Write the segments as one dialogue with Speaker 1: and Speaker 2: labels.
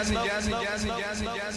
Speaker 1: jazzy, jazzy, jazzy, jazzy, jazzy.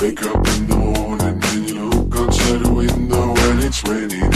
Speaker 1: Wake up in the morning and you look outside the window and it's raining.